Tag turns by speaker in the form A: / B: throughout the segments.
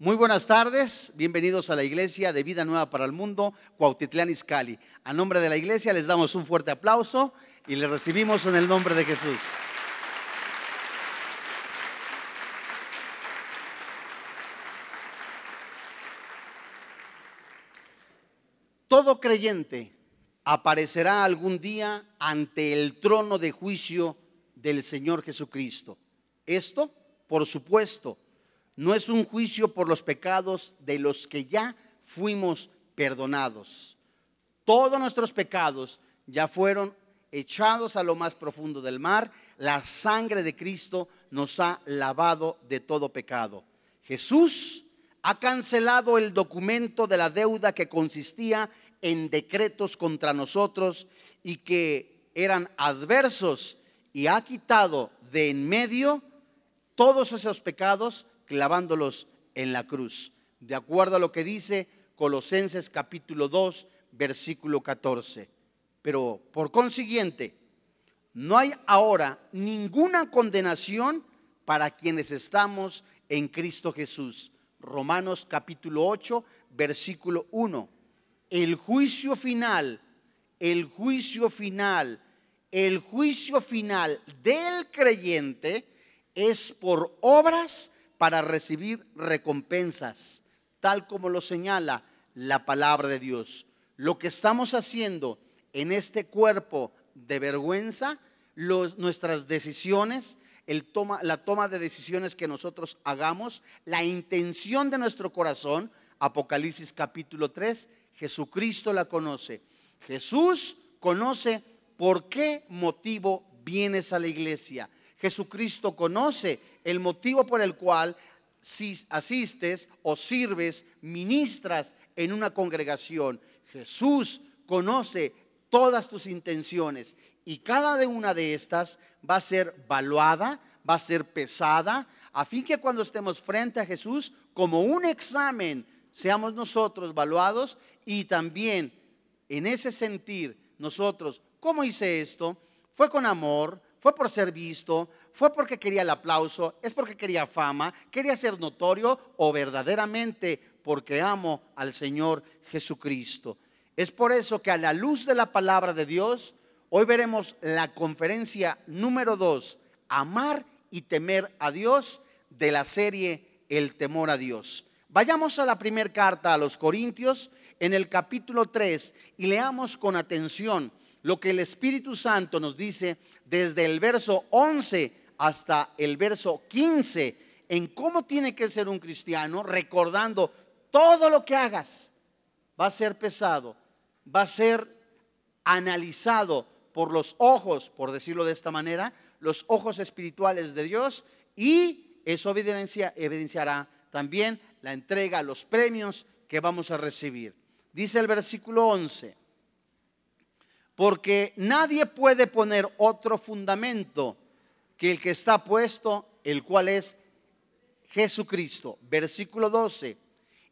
A: Muy buenas tardes, bienvenidos a la iglesia de Vida Nueva para el Mundo, Cuautitlán Izcalli. A nombre de la iglesia les damos un fuerte aplauso y les recibimos en el nombre de Jesús. Todo creyente aparecerá algún día ante el trono de juicio del Señor Jesucristo. Esto, por supuesto, no es un juicio por los pecados de los que ya fuimos perdonados. Todos nuestros pecados ya fueron echados a lo más profundo del mar. La sangre de Cristo nos ha lavado de todo pecado. Jesús ha cancelado el documento de la deuda que consistía en decretos contra nosotros y que eran adversos y ha quitado de en medio todos esos pecados clavándolos en la cruz, de acuerdo a lo que dice Colosenses capítulo 2, versículo 14. Pero por consiguiente, no hay ahora ninguna condenación para quienes estamos en Cristo Jesús. Romanos capítulo 8, versículo 1. El juicio final, el juicio final, el juicio final del creyente es por obras para recibir recompensas, tal como lo señala la palabra de Dios. Lo que estamos haciendo en este cuerpo de vergüenza, nuestras decisiones, la toma de decisiones que nosotros hagamos, la intención de nuestro corazón, Apocalipsis capítulo 3, Jesucristo la conoce. Jesús conoce por qué motivo vienes a la iglesia. Jesucristo conoce el motivo por el cual si asistes o sirves, ministras en una congregación. Jesús conoce todas tus intenciones y cada una de estas va a ser valuada, va a ser pesada, a fin que cuando estemos frente a Jesús, como un examen, seamos nosotros valuados y también en ese sentir nosotros, ¿cómo hice esto? ¿Fue con amor? Fue por ser visto, fue porque quería el aplauso, es porque quería fama, quería ser notorio o verdaderamente porque amo al Señor Jesucristo. Es por eso que a la luz de la palabra de Dios, hoy veremos la conferencia número dos, amar y temer a Dios de la serie El temor a Dios. Vayamos a la primera carta a los Corintios en el capítulo 3 y leamos con atención lo que el Espíritu Santo nos dice desde el verso 11 hasta el verso 15 en cómo tiene que ser un cristiano, recordando todo lo que hagas va a ser pesado, va a ser analizado por los ojos, por decirlo de esta manera, los ojos espirituales de Dios y eso evidencia, evidenciará también la entrega, los premios que vamos a recibir. Dice el versículo 11 porque nadie puede poner otro fundamento que el que está puesto, el cual es Jesucristo. Versículo 12.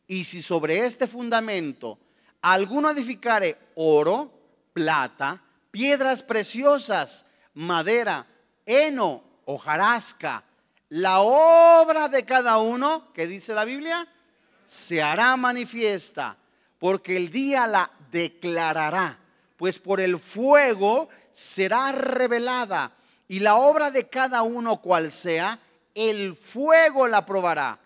A: Y si sobre este fundamento alguno edificare oro, plata, piedras preciosas, madera, heno, hojarasca, la obra de cada uno, que dice la Biblia, se hará manifiesta, porque el día la declarará pues por el fuego será revelada y la obra de cada uno cual sea, el fuego la probará.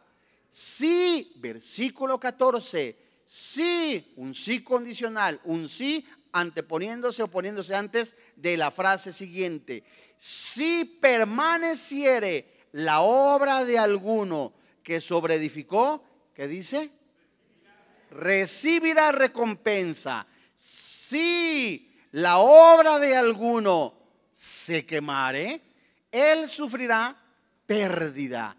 A: Sí, versículo 14, sí, un sí condicional, un sí anteponiéndose o poniéndose antes de la frase siguiente. Si permaneciere la obra de alguno que sobreedificó, ¿qué dice? Recibirá recompensa si la obra de alguno se quemare, él sufrirá pérdida.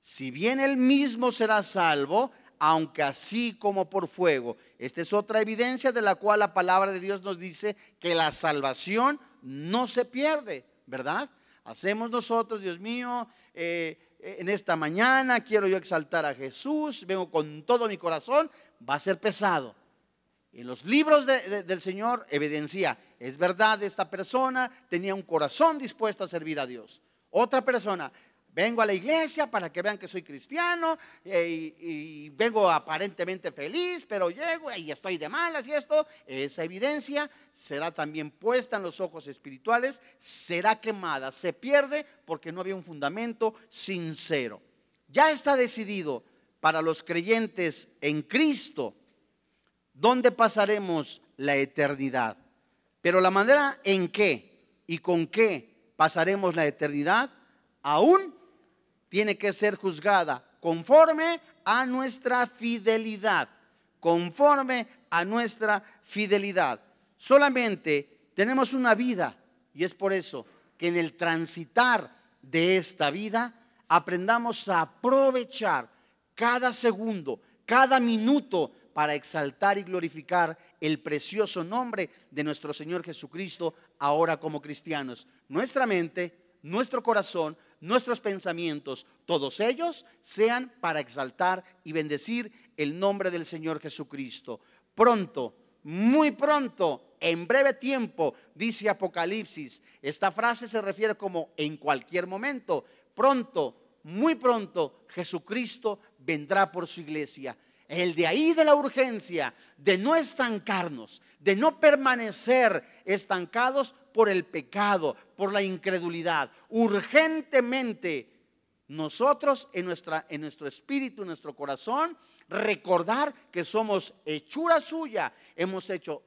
A: Si bien él mismo será salvo, aunque así como por fuego. Esta es otra evidencia de la cual la palabra de Dios nos dice que la salvación no se pierde, ¿verdad? Hacemos nosotros, Dios mío, eh, en esta mañana quiero yo exaltar a Jesús, vengo con todo mi corazón, va a ser pesado. En los libros del Señor evidencia, es verdad, esta persona tenía un corazón dispuesto a servir a Dios. Otra persona, Vengo a la iglesia para que vean que soy cristiano eh, y, vengo aparentemente feliz, pero llego y estoy de malas y esto, esa evidencia será también puesta en los ojos espirituales, será quemada, se pierde porque no había un fundamento sincero. Ya está decidido para los creyentes en Cristo dónde pasaremos la eternidad. Pero la manera en qué y con qué pasaremos la eternidad aún tiene que ser juzgada conforme a nuestra fidelidad, conforme a nuestra fidelidad. Solamente tenemos una vida y es por eso que en el transitar de esta vida aprendamos a aprovechar cada segundo, cada minuto para exaltar y glorificar el precioso nombre de nuestro Señor Jesucristo ahora como cristianos. Nuestra mente, nuestro corazón, nuestros pensamientos, todos ellos, sean para exaltar y bendecir el nombre del Señor Jesucristo. Pronto, muy pronto, en breve tiempo, dice Apocalipsis. Esta frase se refiere como en cualquier momento. Pronto, muy pronto, Jesucristo vendrá por su iglesia el de ahí de la urgencia, de no estancarnos, de no permanecer estancados por el pecado, por la incredulidad. Urgentemente nosotros en, nuestro espíritu, en nuestro corazón, recordar que somos hechura suya, hemos hecho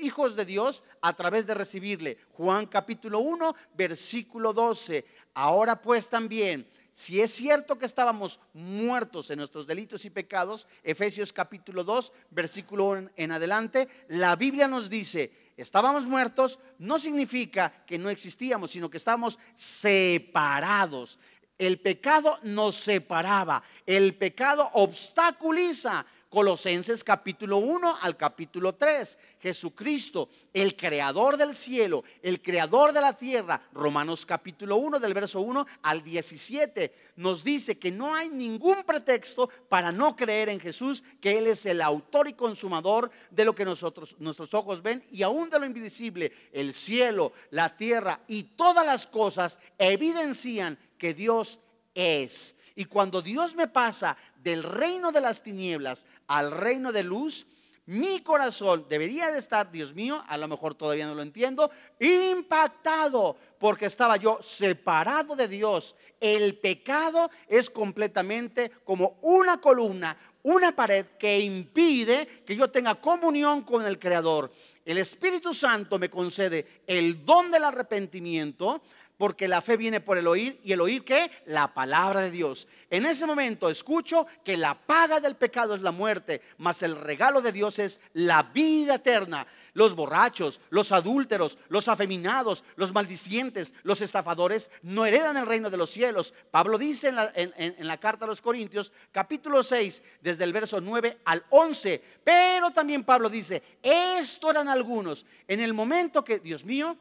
A: hijos de Dios a través de recibirle. Juan capítulo 1, versículo 12. Ahora pues también si es cierto que estábamos muertos en nuestros delitos y pecados, Efesios capítulo 2, versículo en adelante, la Biblia nos dice, estábamos muertos no significa que no existíamos, sino que estábamos separados. El pecado nos separaba, el pecado obstaculiza, Colosenses capítulo 1 al capítulo 3. Jesucristo, el creador del cielo, el creador de la tierra. Romanos capítulo 1 del verso 1 al 17 nos dice que no hay ningún pretexto para no creer en Jesús, que Él es el autor y consumador de lo que nosotros, nuestros ojos ven y aún de lo invisible. El cielo, la tierra y todas las cosas evidencian que Dios es. Y cuando Dios me pasa del reino de las tinieblas al reino de luz, mi corazón debería de estar, Dios mío, a lo mejor todavía no lo entiendo, impactado porque estaba yo separado de Dios. El pecado es completamente como una columna, una pared que impide que yo tenga comunión con el Creador. El Espíritu Santo me concede el don del arrepentimiento, porque la fe viene por el oír y el oír qué? La palabra de Dios. En ese momento escucho que la paga del pecado es la muerte, mas el regalo de Dios es la vida eterna. Los borrachos, los adúlteros, los afeminados, los maldicientes, los estafadores no heredan el reino de los cielos. Pablo dice en la, carta a los Corintios, capítulo 6, desde el verso 9 al 11. Pero también Pablo dice, esto eran algunos. En el momento que, Dios mío,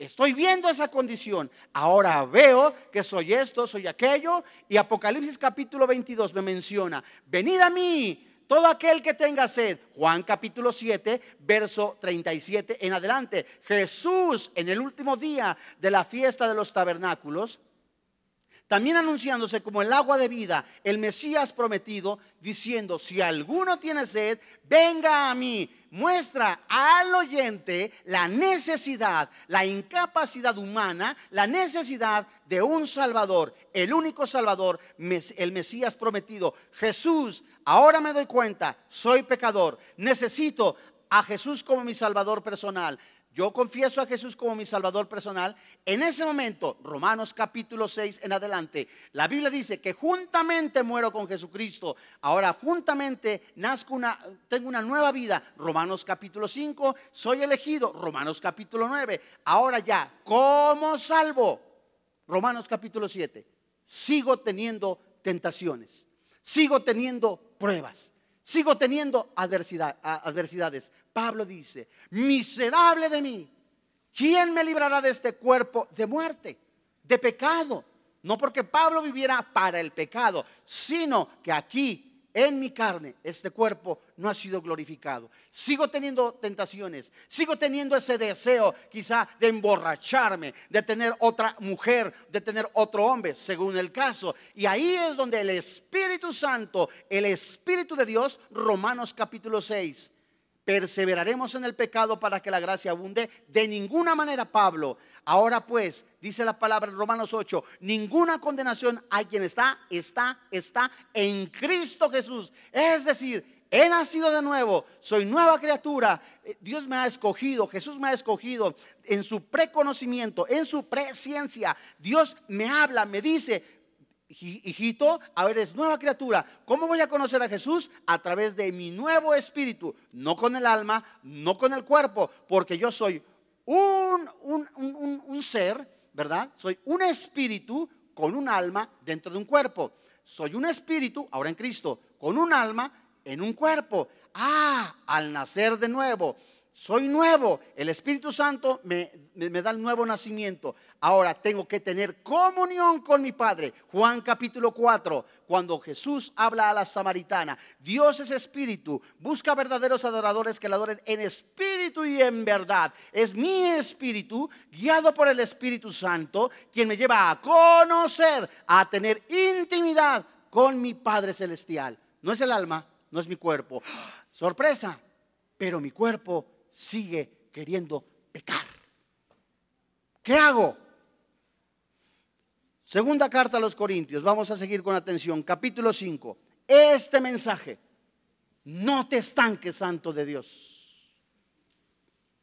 A: Estoy viendo esa condición. Ahora veo que soy esto, soy aquello. Y Apocalipsis capítulo 22 me menciona, venid a mí todo aquel que tenga sed. Juan capítulo 7, verso 37 en adelante. Jesús en el último día de la fiesta de los tabernáculos también anunciándose como el agua de vida, el Mesías prometido, diciendo, si alguno tiene sed, venga a mí. Muestra al oyente la necesidad, la incapacidad humana, la necesidad de un Salvador, el único Salvador, el Mesías prometido. Jesús, ahora me doy cuenta, soy pecador, necesito a Jesús como mi Salvador personal yo confieso a Jesús como mi Salvador personal, en ese momento, Romanos capítulo 6 en adelante, la Biblia dice que juntamente muero con Jesucristo, ahora juntamente nazco una, tengo una nueva vida, Romanos capítulo 5, soy elegido, Romanos capítulo 9, ahora ya, como salvo, Romanos capítulo 7, sigo teniendo tentaciones, sigo teniendo pruebas Sigo teniendo adversidades. Pablo dice, miserable de mí, ¿quién me librará de este cuerpo de muerte, de pecado? No porque Pablo viviera para el pecado, sino que aquí en mi carne, este cuerpo no ha sido glorificado. Sigo teniendo tentaciones, sigo teniendo ese deseo quizá de emborracharme, de tener otra mujer, de tener otro hombre, según el caso. Y ahí es donde el Espíritu Santo, el Espíritu de Dios, Romanos capítulo 6, perseveraremos en el pecado para que la gracia abunde. De ninguna manera, Pablo. Ahora pues, dice la palabra en Romanos 8, ninguna condenación hay quien está, está, está en Cristo Jesús. Es decir, he nacido de nuevo, soy nueva criatura. Eh, Dios me ha escogido, Jesús me ha escogido en su preconocimiento, en su presciencia. Dios me habla, me dice, hijito, ahora eres nueva criatura. ¿Cómo voy a conocer a Jesús? A través de mi nuevo espíritu, no con el alma, no con el cuerpo, porque yo soy un, un, ser, ¿verdad? Soy un espíritu con un alma dentro de un cuerpo. Soy un espíritu, ahora en Cristo, con un alma en un cuerpo. Ah, al nacer de nuevo soy nuevo, el Espíritu Santo me, da el nuevo nacimiento. Ahora tengo que tener comunión con mi Padre. Juan capítulo 4, cuando Jesús habla a la samaritana, Dios es espíritu, busca verdaderos adoradores que le adoren en espíritu y en verdad. Es mi espíritu, guiado por el Espíritu Santo, quien me lleva a conocer, a tener intimidad con mi Padre Celestial. No es el alma, no es mi cuerpo. Sorpresa, pero mi cuerpo sigue queriendo pecar. ¿Qué hago? Segunda carta a los Corintios, vamos a seguir con atención, capítulo 5. Este mensaje, no te estanques, santo de Dios.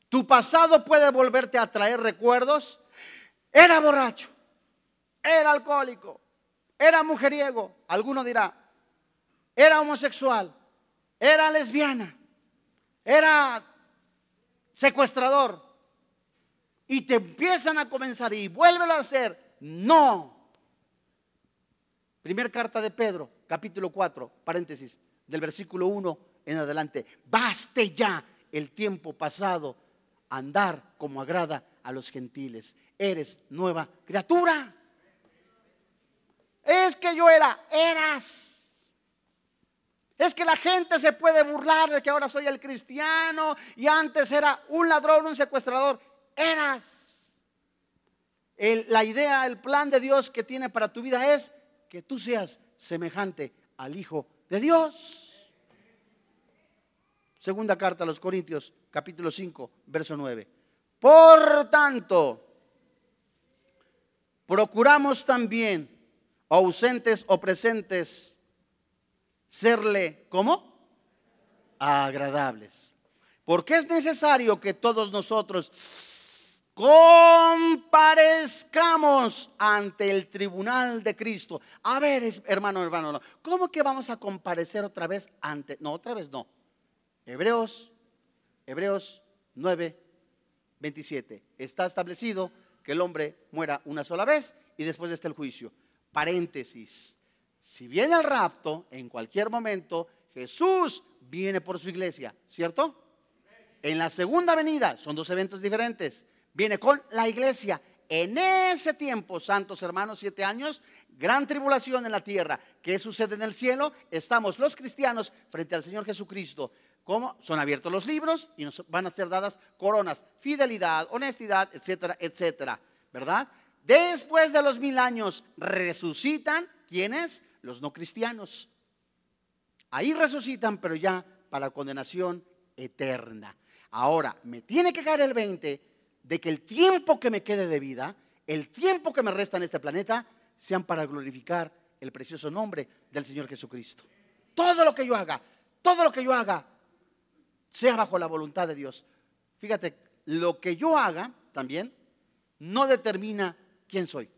A: Tu pasado puede volverte a traer recuerdos. Era borracho, era alcohólico, era mujeriego, alguno dirá, era homosexual, era lesbiana, era secuestrador. Y te empiezan a comenzar y vuelven a hacer. No. Primer carta de Pedro, capítulo 4, paréntesis, del versículo 1 en adelante. Baste ya el tiempo pasado andar como agrada a los gentiles. Eres nueva criatura. Es que yo era, eras. Es que la gente se puede burlar de que ahora soy el cristiano y antes era un ladrón, un secuestrador. Eras. la idea, el plan de Dios que tiene para tu vida es que tú seas semejante al Hijo de Dios. Segunda carta a los Corintios, capítulo 5, verso 9. Por tanto, procuramos también, ausentes o presentes, serle, ¿cómo? Agradables. Porque es necesario que todos nosotros comparezcamos ante el tribunal de Cristo. A ver, hermano, hermano, ¿cómo que vamos a comparecer otra vez ante? No, otra vez no. Hebreos, Hebreos 9, 27. Está establecido que el hombre muera una sola vez y después está el juicio. Paréntesis. Si viene el rapto, en cualquier momento, Jesús viene por su iglesia, ¿cierto? En la segunda venida, son dos eventos diferentes, viene con la iglesia. En ese tiempo, santos hermanos, siete años, gran tribulación en la tierra. ¿Qué sucede en el cielo? Estamos los cristianos frente al Señor Jesucristo. ¿Cómo? Son abiertos los libros y nos van a ser dadas coronas, fidelidad, honestidad, etcétera, etcétera. ¿Verdad? Después de los mil años resucitan, ¿quiénes? Los no cristianos. Ahí resucitan, pero ya para condenación eterna. Ahora, me tiene que caer el 20 de que el tiempo que me quede de vida, el tiempo que me resta en este planeta, sean para glorificar el precioso nombre del Señor Jesucristo. Todo lo que yo haga, todo lo que yo haga, sea bajo la voluntad de Dios. Fíjate, lo que yo haga también no determina quién soy.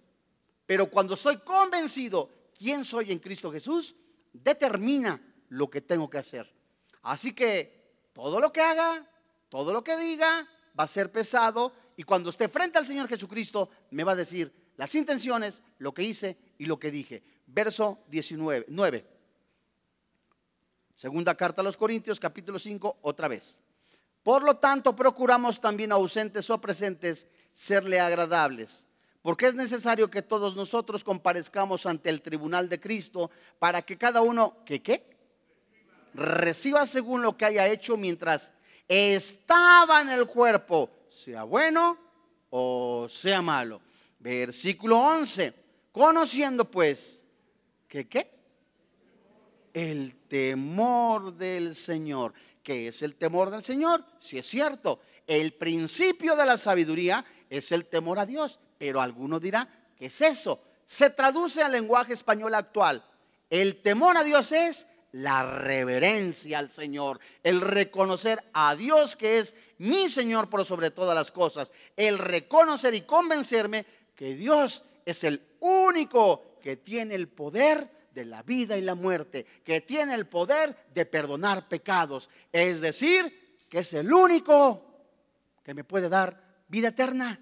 A: Pero cuando soy convencido quién soy en Cristo Jesús determina lo que tengo que hacer. Así que todo lo que haga, todo lo que diga, va a ser pesado y cuando esté frente al Señor Jesucristo me va a decir las intenciones, lo que hice y lo que dije. Verso 19, 9. Segunda carta a los Corintios, capítulo 5, otra vez. Por lo tanto, procuramos también ausentes o presentes serle agradables porque es necesario que todos nosotros comparezcamos ante el tribunal de Cristo para que cada uno, ¿qué qué? reciba según lo que haya hecho mientras estaba en el cuerpo, sea bueno o sea malo. Versículo 11. Conociendo pues que qué? El temor del Señor. ¿Qué es el temor del Señor? Si es cierto, el principio de la sabiduría es el temor a Dios, pero alguno dirá, ¿qué es eso? Se traduce al lenguaje español actual. El temor a Dios es la reverencia al Señor, el reconocer a Dios que es mi Señor por sobre todas las cosas, el reconocer y convencerme que Dios es el único que tiene el poder de la vida y la muerte, que tiene el poder de perdonar pecados, es decir, que es el único que me puede dar vida eterna.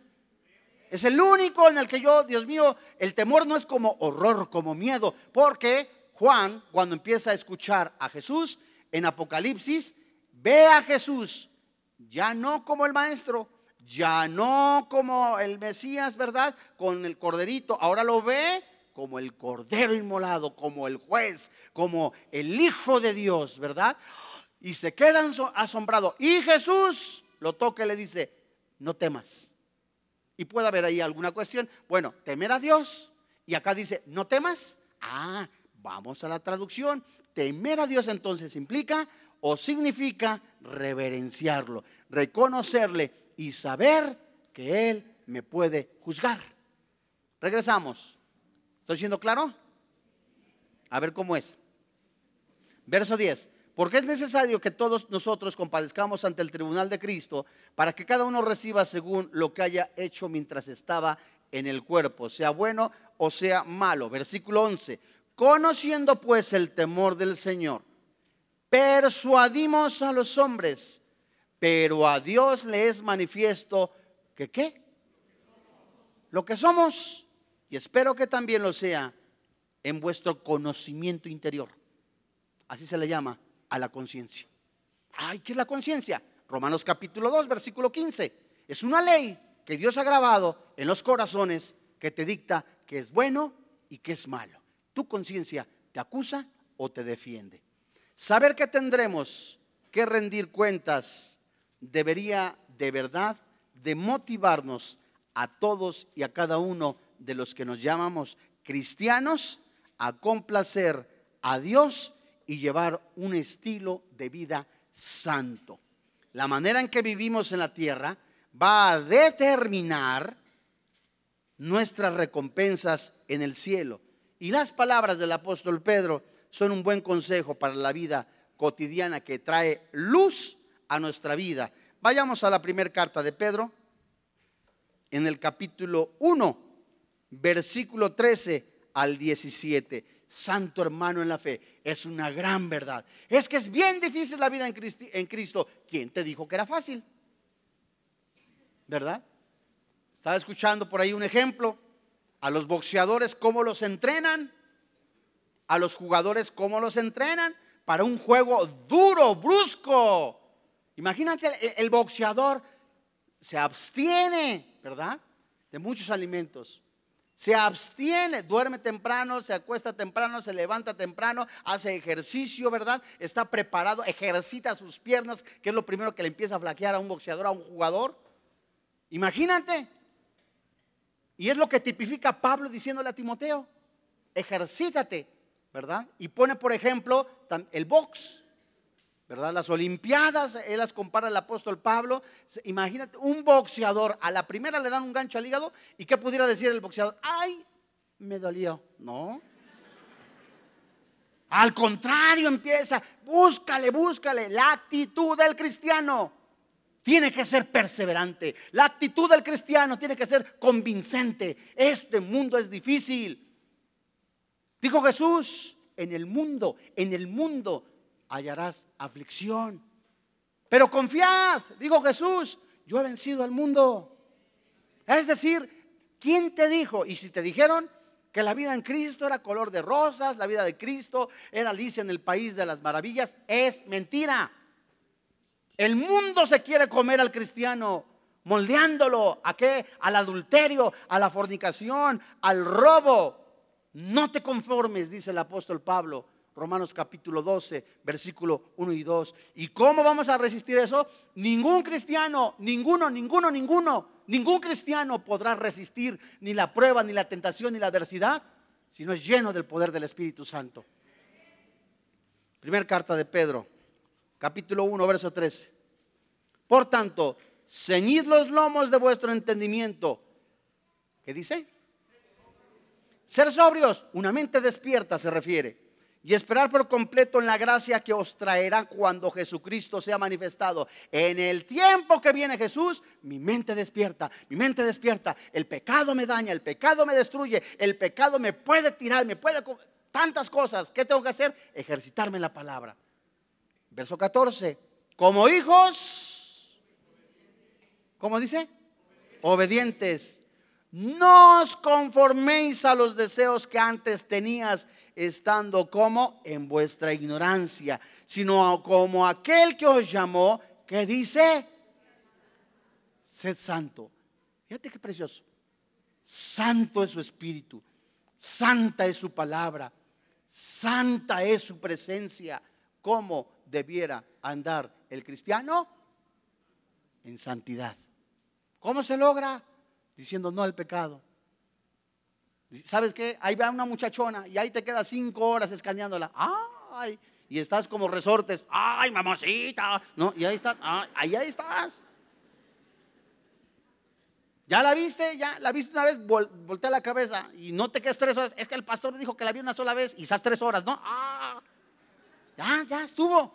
A: Es el único en el que yo, Dios mío, el temor no es como horror, como miedo, porque Juan, cuando empieza a escuchar a Jesús en Apocalipsis, ve a Jesús ya no como el maestro, ya no como el Mesías, ¿verdad? Con el corderito, ahora lo ve como el cordero inmolado, como el juez, como el Hijo de Dios, ¿verdad? Y se quedan asombrados. Y Jesús lo toca y le dice, no temas. Y puede haber ahí alguna cuestión. Bueno, temer a Dios. Y acá dice, no temas. Ah, Vamos a la traducción. Temer a Dios entonces implica o significa reverenciarlo, reconocerle y saber que Él me puede juzgar. Regresamos. ¿Estoy siendo claro? A ver cómo es. Verso 10. Porque es necesario que todos nosotros compadezcamos ante el tribunal de Cristo para que cada uno reciba según lo que haya hecho mientras estaba en el cuerpo, sea bueno o sea malo. Versículo 11. Conociendo pues el temor del Señor, persuadimos a los hombres, pero a Dios le es manifiesto que qué? Lo que somos, y espero que también lo sea en vuestro conocimiento interior. Así se le llama a la conciencia. Ay, ¿qué es la conciencia? Romanos capítulo 2, versículo 15. Es una ley que Dios ha grabado en los corazones que te dicta que es bueno y que es malo tu conciencia te acusa o te defiende. Saber que tendremos que rendir cuentas debería de verdad de motivarnos a todos y a cada uno de los que nos llamamos cristianos a complacer a Dios y llevar un estilo de vida santo. La manera en que vivimos en la tierra va a determinar nuestras recompensas en el cielo. Y las palabras del apóstol Pedro son un buen consejo para la vida cotidiana que trae luz a nuestra vida. Vayamos a la primera carta de Pedro, en el capítulo 1, versículo 13 al 17. Santo hermano en la fe, es una gran verdad. Es que es bien difícil la vida en, Cristo. ¿Quién te dijo que era fácil? ¿Verdad? Estaba escuchando por ahí un ejemplo a los boxeadores cómo los entrenan, a los jugadores cómo los entrenan para un juego duro, brusco. Imagínate, el, boxeador se abstiene, ¿verdad? De muchos alimentos. Se abstiene, duerme temprano, se acuesta temprano, se levanta temprano, hace ejercicio, ¿verdad? Está preparado, ejercita sus piernas, que es lo primero que le empieza a flaquear a un boxeador, a un jugador. Imagínate, y es lo que tipifica Pablo diciéndole a Timoteo, ejercítate, ¿verdad? Y pone, por ejemplo, el box, ¿verdad? Las Olimpiadas, él las compara el apóstol Pablo. Imagínate, un boxeador, a la primera le dan un gancho al hígado, ¿y qué pudiera decir el boxeador? ¡Ay! Me dolió. No. Al contrario, empieza, búscale, búscale, la actitud del cristiano tiene que ser perseverante. La actitud del cristiano tiene que ser convincente. Este mundo es difícil. Dijo Jesús, en el mundo, en el mundo hallarás aflicción. Pero confiad, dijo Jesús, yo he vencido al mundo. Es decir, ¿quién te dijo? Y si te dijeron que la vida en Cristo era color de rosas, la vida de Cristo era Alicia en el país de las maravillas, es mentira. El mundo se quiere comer al cristiano, moldeándolo a qué? Al adulterio, a la fornicación, al robo. No te conformes, dice el apóstol Pablo. Romanos capítulo 12, versículo 1 y 2. ¿Y cómo vamos a resistir eso? Ningún cristiano, ninguno, ninguno, ninguno, ningún cristiano podrá resistir ni la prueba, ni la tentación, ni la adversidad, si no es lleno del poder del Espíritu Santo. Primera carta de Pedro, capítulo 1, verso 13. Por tanto, ceñid los lomos de vuestro entendimiento. ¿Qué dice? Ser sobrios, una mente despierta se refiere. Y esperar por completo en la gracia que os traerá cuando Jesucristo sea manifestado. En el tiempo que viene Jesús, mi mente despierta, mi mente despierta. El pecado me daña, el pecado me destruye, el pecado me puede tirar, me puede... Tantas cosas. ¿Qué tengo que hacer? Ejercitarme en la palabra. Verso 14. Como hijos, ¿cómo dice? Obedientes. No os conforméis a los deseos que antes tenías estando como en vuestra ignorancia, sino como aquel que os llamó, que dice, sed santo. Fíjate qué precioso. Santo es su espíritu, santa es su palabra, santa es su presencia. ¿Cómo debiera andar el cristiano? En santidad. ¿Cómo se logra? Diciendo no al pecado. ¿Sabes qué? Ahí va una muchachona y ahí te quedas cinco horas escaneándola. ¡Ay! Y estás como resortes. ¡Ay, mamacita! ¿No? Y ahí estás. ahí, ahí estás. ¿Ya la viste? ¿Ya la viste una vez? voltea la cabeza y no te quedes tres horas. Es que el pastor dijo que la vio una sola vez y estás tres horas, ¿no? ¡Ah! Ya, ya estuvo.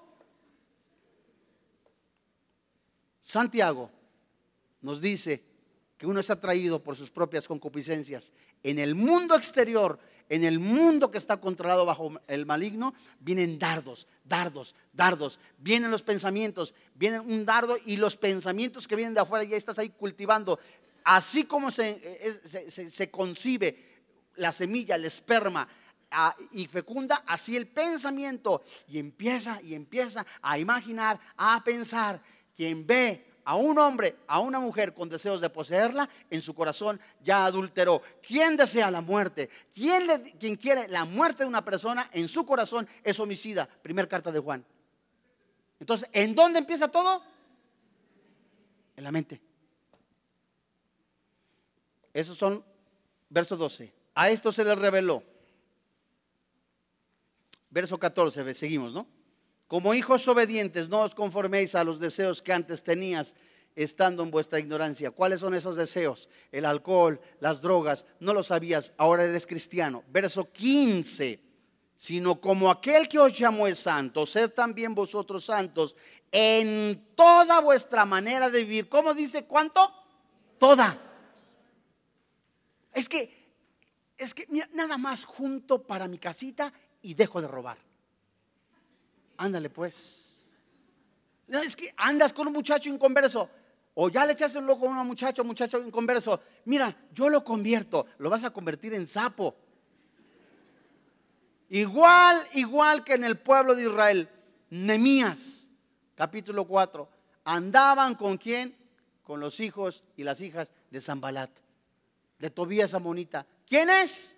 A: Santiago nos dice que uno es atraído por sus propias concupiscencias. En el mundo exterior, en el mundo que está controlado bajo el maligno, vienen dardos, dardos, dardos. Vienen los pensamientos, vienen un dardo y los pensamientos que vienen de afuera ya estás ahí cultivando. Así como se, se, concibe la semilla, el esperma, y fecunda así el pensamiento y empieza y empieza a imaginar, a pensar. Quien ve a un hombre, a una mujer con deseos de poseerla, en su corazón ya adulteró. ¿Quién desea la muerte? ¿Quién, quiere la muerte de una persona en su corazón es homicida? Primer carta de Juan. Entonces, ¿en dónde empieza todo? En la mente. Esos son verso 12. A esto se le reveló. Verso 14, seguimos, ¿no? Como hijos obedientes, no os conforméis a los deseos que antes tenías estando en vuestra ignorancia. ¿Cuáles son esos deseos? El alcohol, las drogas, no lo sabías, ahora eres cristiano. Verso 15, sino como aquel que os llamó es santo, sed también vosotros santos en toda vuestra manera de vivir. ¿Cómo dice cuánto? Toda. Es que, es que, mira, nada más junto para mi casita y dejo de robar. Ándale pues. Es que andas con un muchacho inconverso. O ya le echaste un loco a un muchacho, muchacho inconverso. Mira, yo lo convierto. Lo vas a convertir en sapo. Igual, igual que en el pueblo de Israel. Nemías, capítulo 4. Andaban con quién? Con los hijos y las hijas de Zambalat, de Tobías Amonita. ¿Quién es?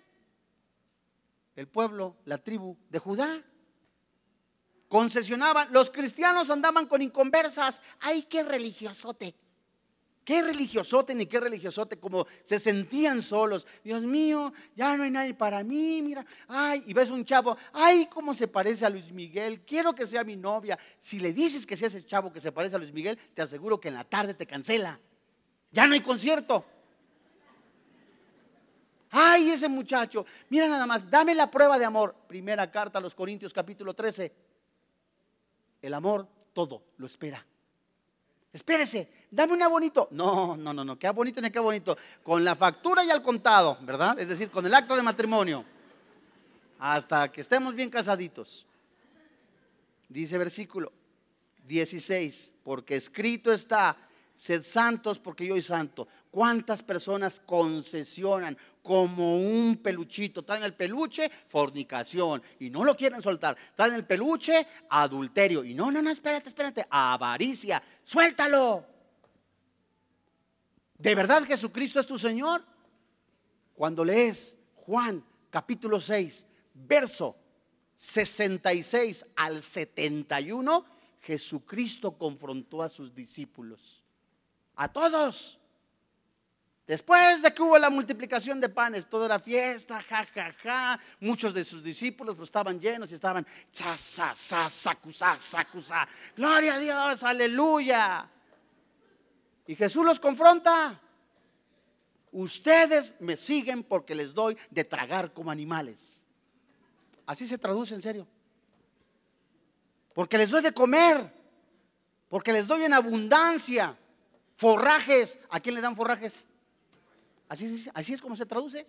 A: El pueblo, la tribu de Judá concesionaban, los cristianos andaban con inconversas. ¡Ay, qué religiosote! Qué religiosote ni qué religiosote, como se sentían solos. Dios mío, ya no hay nadie para mí, mira. Ay, y ves un chavo, ay, cómo se parece a Luis Miguel, quiero que sea mi novia. Si le dices que sea ese chavo que se parece a Luis Miguel, te aseguro que en la tarde te cancela. Ya no hay concierto. Ay, ese muchacho, mira nada más, dame la prueba de amor. Primera carta a los Corintios capítulo 13. El amor todo lo espera. Espérese, dame una bonito. No, no, no, no, qué bonito ni qué bonito. Con la factura y al contado, ¿verdad? Es decir, con el acto de matrimonio. Hasta que estemos bien casaditos. Dice versículo 16, porque escrito está, sed santos porque yo soy santo. ¿Cuántas personas concesionan como un peluchito? Traen el peluche, fornicación, y no lo quieren soltar. Traen el peluche, adulterio. Y no, no, no, espérate, espérate, avaricia, suéltalo. ¿De verdad Jesucristo es tu Señor? Cuando lees Juan capítulo 6, verso 66 al 71, Jesucristo confrontó a sus discípulos. A todos. Después de que hubo la multiplicación de panes, toda era fiesta, ja, ja, ja. Muchos de sus discípulos pues, estaban llenos y estaban, sa, sa, sa, sacusa, sacusa. Gloria a Dios, aleluya. Y Jesús los confronta. Ustedes me siguen porque les doy de tragar como animales. Así se traduce en serio. Porque les doy de comer. Porque les doy en abundancia. Forrajes. ¿A quién le dan forrajes? Así, es, como se traduce.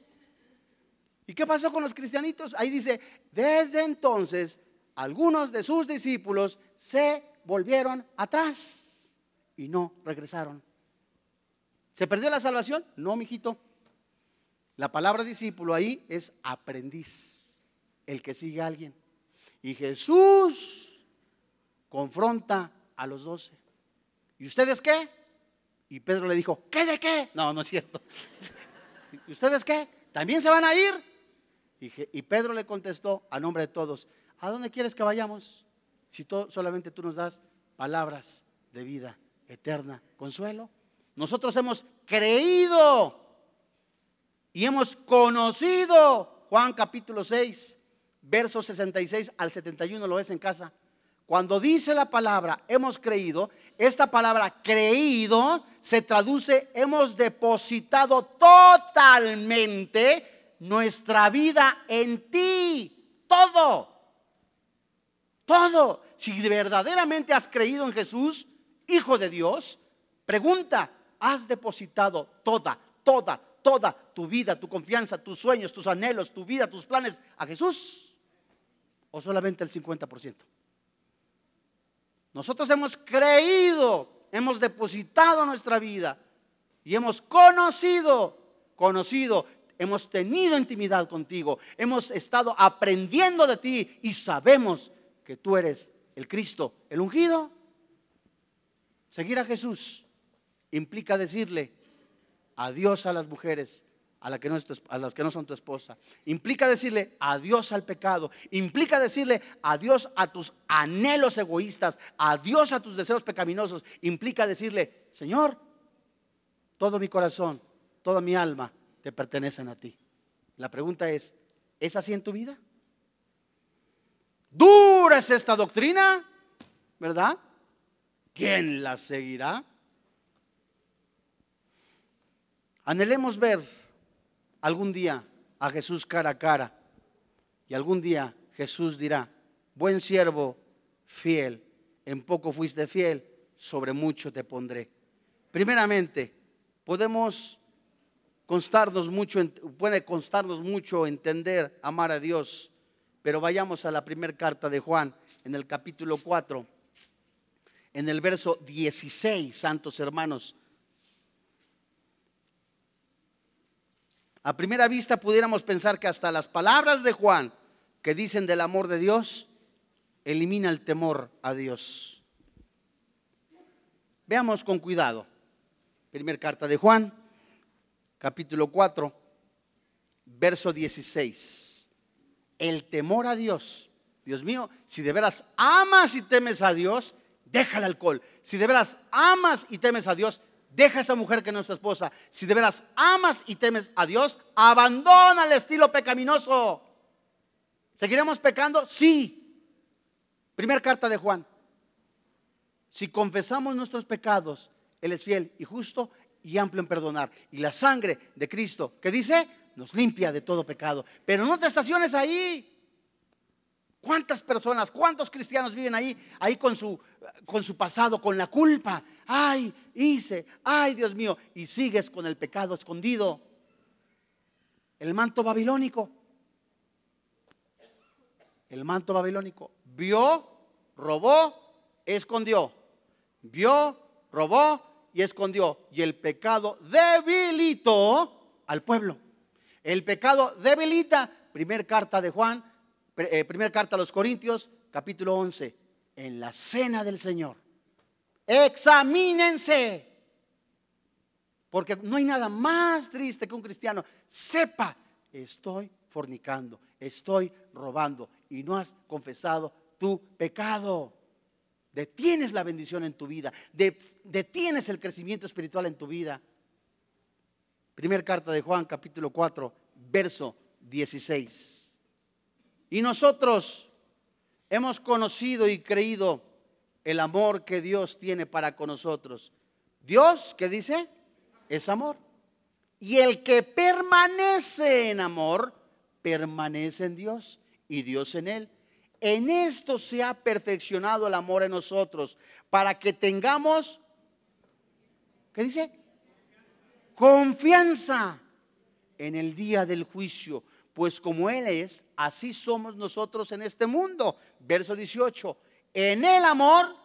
A: ¿Y qué pasó con los cristianitos? Ahí dice, desde entonces algunos de sus discípulos se volvieron atrás y no regresaron. ¿Se perdió la salvación? No, mijito. La palabra discípulo ahí es aprendiz, el que sigue a alguien. Y Jesús confronta a los doce. ¿Y ustedes qué? Y Pedro le dijo, ¿qué de qué? No, no es cierto. ¿Y ustedes qué? ¿También se van a ir? Y, Pedro le contestó a nombre de todos, ¿a dónde quieres que vayamos? Si solamente tú nos das palabras de vida eterna, consuelo. Nosotros hemos creído y hemos conocido Juan capítulo 6, versos 66 al 71, lo ves en casa. Cuando dice la palabra hemos creído, esta palabra creído se traduce hemos depositado totalmente nuestra vida en ti. Todo. Todo. Si verdaderamente has creído en Jesús, Hijo de Dios, pregunta, has depositado toda, toda, toda tu vida, tu confianza, tus sueños, tus anhelos, tu vida, tus planes a Jesús? ¿O solamente el 50%? Nosotros hemos creído, hemos depositado nuestra vida y hemos conocido, conocido, hemos tenido intimidad contigo, hemos estado aprendiendo de ti y sabemos que tú eres el Cristo, el ungido. Seguir a Jesús implica decirle adiós a las mujeres a, las que no son tu esposa. Implica decirle adiós al pecado. Implica decirle adiós a tus anhelos egoístas, adiós a tus deseos pecaminosos. Implica decirle, Señor, todo mi corazón, toda mi alma te pertenecen a ti. La pregunta es, ¿es así en tu vida? ¿Dura es esta doctrina? ¿Verdad? ¿Quién la seguirá? Anhelemos ver algún día a Jesús cara a cara y algún día Jesús dirá, buen siervo, fiel, en poco fuiste fiel, sobre mucho te pondré. Primeramente, podemos constarnos mucho, puede constarnos mucho entender, amar a Dios, pero vayamos a la primera carta de Juan, en el capítulo 4, en el verso 16, santos hermanos. A primera vista pudiéramos pensar que hasta las palabras de Juan que dicen del amor de Dios, elimina el temor a Dios. Veamos con cuidado. Primera carta de Juan, capítulo 4, verso 16. El temor a Dios. Dios mío, si de veras amas y temes a Dios, deja el alcohol. Si de veras amas y temes a Dios, Deja a esa mujer que no es tu esposa. Si de veras amas y temes a Dios, abandona el estilo pecaminoso. ¿Seguiremos pecando? Sí. Primera carta de Juan. Si confesamos nuestros pecados, Él es fiel y justo y amplio en perdonar. Y la sangre de Cristo, que dice, nos limpia de todo pecado. Pero no te estaciones ahí. ¿Cuántas personas, cuántos cristianos viven ahí, ahí con su, con su pasado, con la culpa? Ay, hice, ay Dios mío, y sigues con el pecado escondido. El manto babilónico. El manto babilónico. Vio, robó, escondió. Vio, robó y escondió. Y el pecado debilitó al pueblo. El pecado debilita. Primer carta de Juan eh, primera carta a los Corintios, capítulo 11, en la cena del Señor. Examínense. Porque no hay nada más triste que un cristiano sepa, estoy fornicando, estoy robando y no has confesado tu pecado. Detienes la bendición en tu vida, detienes el crecimiento espiritual en tu vida. Primer carta de Juan, capítulo 4, verso 16. Y nosotros hemos conocido y creído el amor que Dios tiene para con nosotros. Dios, ¿qué dice? Es amor. Y el que permanece en amor, permanece en Dios y Dios en él. En esto se ha perfeccionado el amor en nosotros, para que tengamos, ¿qué dice? Confianza en el día del juicio, pues como Él es, así somos nosotros en este mundo. Verso 18, en el amor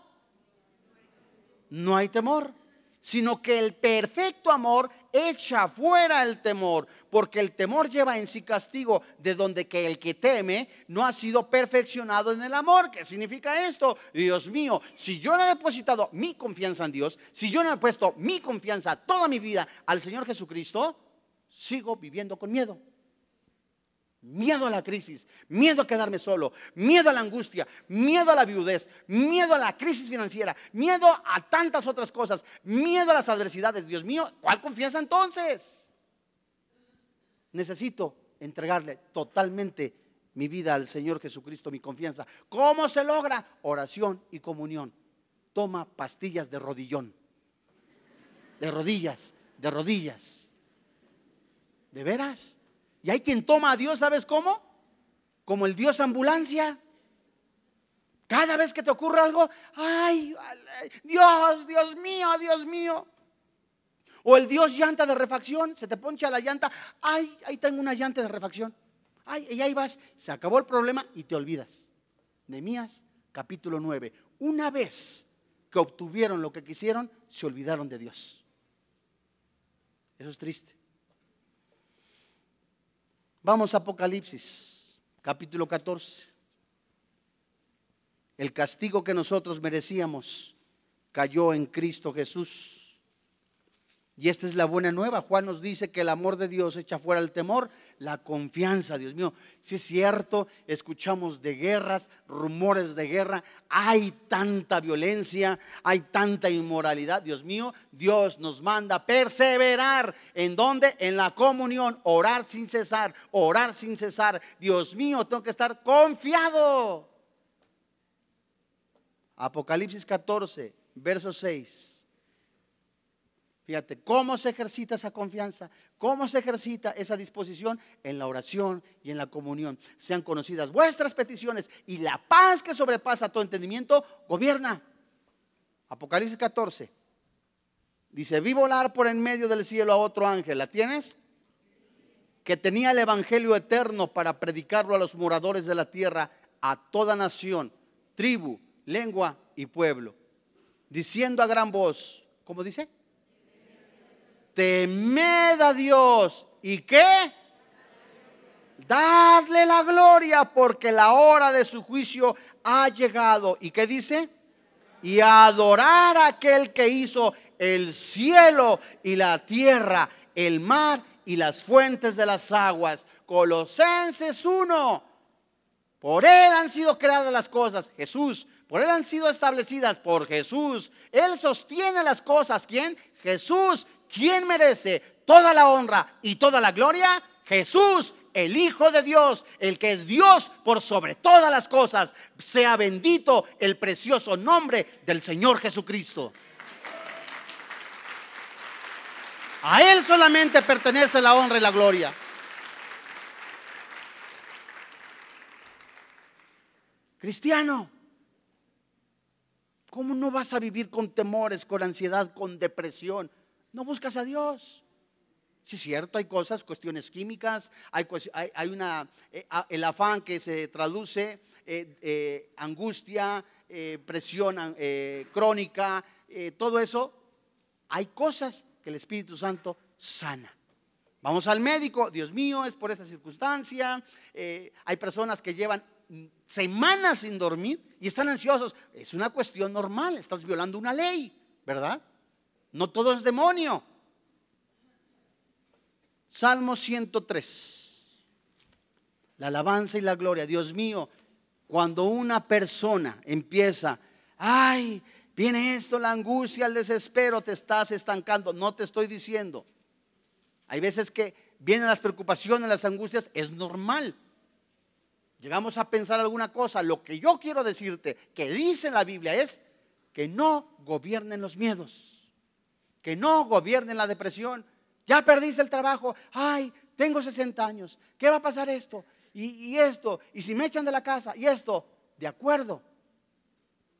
A: no hay temor sino que el perfecto amor echa fuera el temor, porque el temor lleva en sí castigo, de donde que el que teme no ha sido perfeccionado en el amor. ¿Qué significa esto? Dios mío, si yo no he depositado mi confianza en Dios, si yo no he puesto mi confianza toda mi vida al Señor Jesucristo, sigo viviendo con miedo. Miedo a la crisis, miedo a quedarme solo, miedo a la angustia, miedo a la viudez, miedo a la crisis financiera, miedo a tantas otras cosas, miedo a las adversidades. Dios mío, ¿cuál confianza entonces? Necesito entregarle totalmente mi vida al Señor Jesucristo, mi confianza. ¿Cómo se logra? Oración y comunión. Toma pastillas de rodillón, de rodillas, de rodillas. ¿De veras? Y hay quien toma a Dios, ¿sabes cómo? Como el Dios ambulancia. Cada vez que te ocurre algo, ay, Dios, Dios mío, Dios mío. O el Dios llanta de refacción, se te poncha la llanta, ay, ahí tengo una llanta de refacción. Ay, y ahí vas, se acabó el problema y te olvidas. Nehemías capítulo 9. Una vez que obtuvieron lo que quisieron, se olvidaron de Dios. Eso es triste. Vamos a Apocalipsis, capítulo 14. El castigo que nosotros merecíamos cayó en Cristo Jesús. Y esta es la buena nueva. Juan nos dice que el amor de Dios echa fuera el temor, la confianza, Dios mío. Si es cierto, escuchamos de guerras, rumores de guerra, hay tanta violencia, hay tanta inmoralidad, Dios mío. Dios nos manda perseverar. ¿En dónde? En la comunión, orar sin cesar, orar sin cesar. Dios mío, tengo que estar confiado. Apocalipsis 14, verso 6. Fíjate, ¿cómo se ejercita esa confianza? ¿Cómo se ejercita esa disposición? En la oración y en la comunión. Sean conocidas vuestras peticiones y la paz que sobrepasa todo entendimiento gobierna. Apocalipsis 14. Dice, vi volar por en medio del cielo a otro ángel. ¿La tienes? Que tenía el Evangelio eterno para predicarlo a los moradores de la tierra, a toda nación, tribu, lengua y pueblo. Diciendo a gran voz, ¿cómo dice? Temed a Dios. ¿Y qué? Dadle la gloria porque la hora de su juicio ha llegado. ¿Y qué dice? Y adorar a aquel que hizo el cielo y la tierra, el mar y las fuentes de las aguas. Colosenses 1. Por Él han sido creadas las cosas, Jesús. Por Él han sido establecidas por Jesús. Él sostiene las cosas. ¿Quién? Jesús. ¿Quién merece toda la honra y toda la gloria? Jesús, el Hijo de Dios, el que es Dios por sobre todas las cosas. Sea bendito el precioso nombre del Señor Jesucristo. A Él solamente pertenece la honra y la gloria. Cristiano, ¿cómo no vas a vivir con temores, con ansiedad, con depresión? No buscas a Dios. Sí, es cierto, hay cosas, cuestiones químicas, hay, una, eh, el afán que se traduce, eh, eh, angustia, presión crónica, todo eso. Hay cosas que el Espíritu Santo sana. Vamos al médico, Dios mío, es por esta circunstancia. hay personas que llevan semanas sin dormir y están ansiosos. Es una cuestión normal, estás violando una ley, ¿verdad? No todo es demonio. Salmo 103. la alabanza y la gloria. Dios mío, cuando una persona empieza, ay, viene esto, la angustia, el desespero, te estás estancando. No te estoy diciendo. Hay veces que vienen las preocupaciones, las angustias, es normal. Llegamos a pensar alguna cosa. Lo que yo quiero decirte, que dice la Biblia, es que no gobiernen los miedos, que no gobiernen la depresión. Ya perdiste el trabajo, ay, tengo 60 años, ¿qué va a pasar esto? Y, y esto, y si me echan de la casa, y esto, de acuerdo,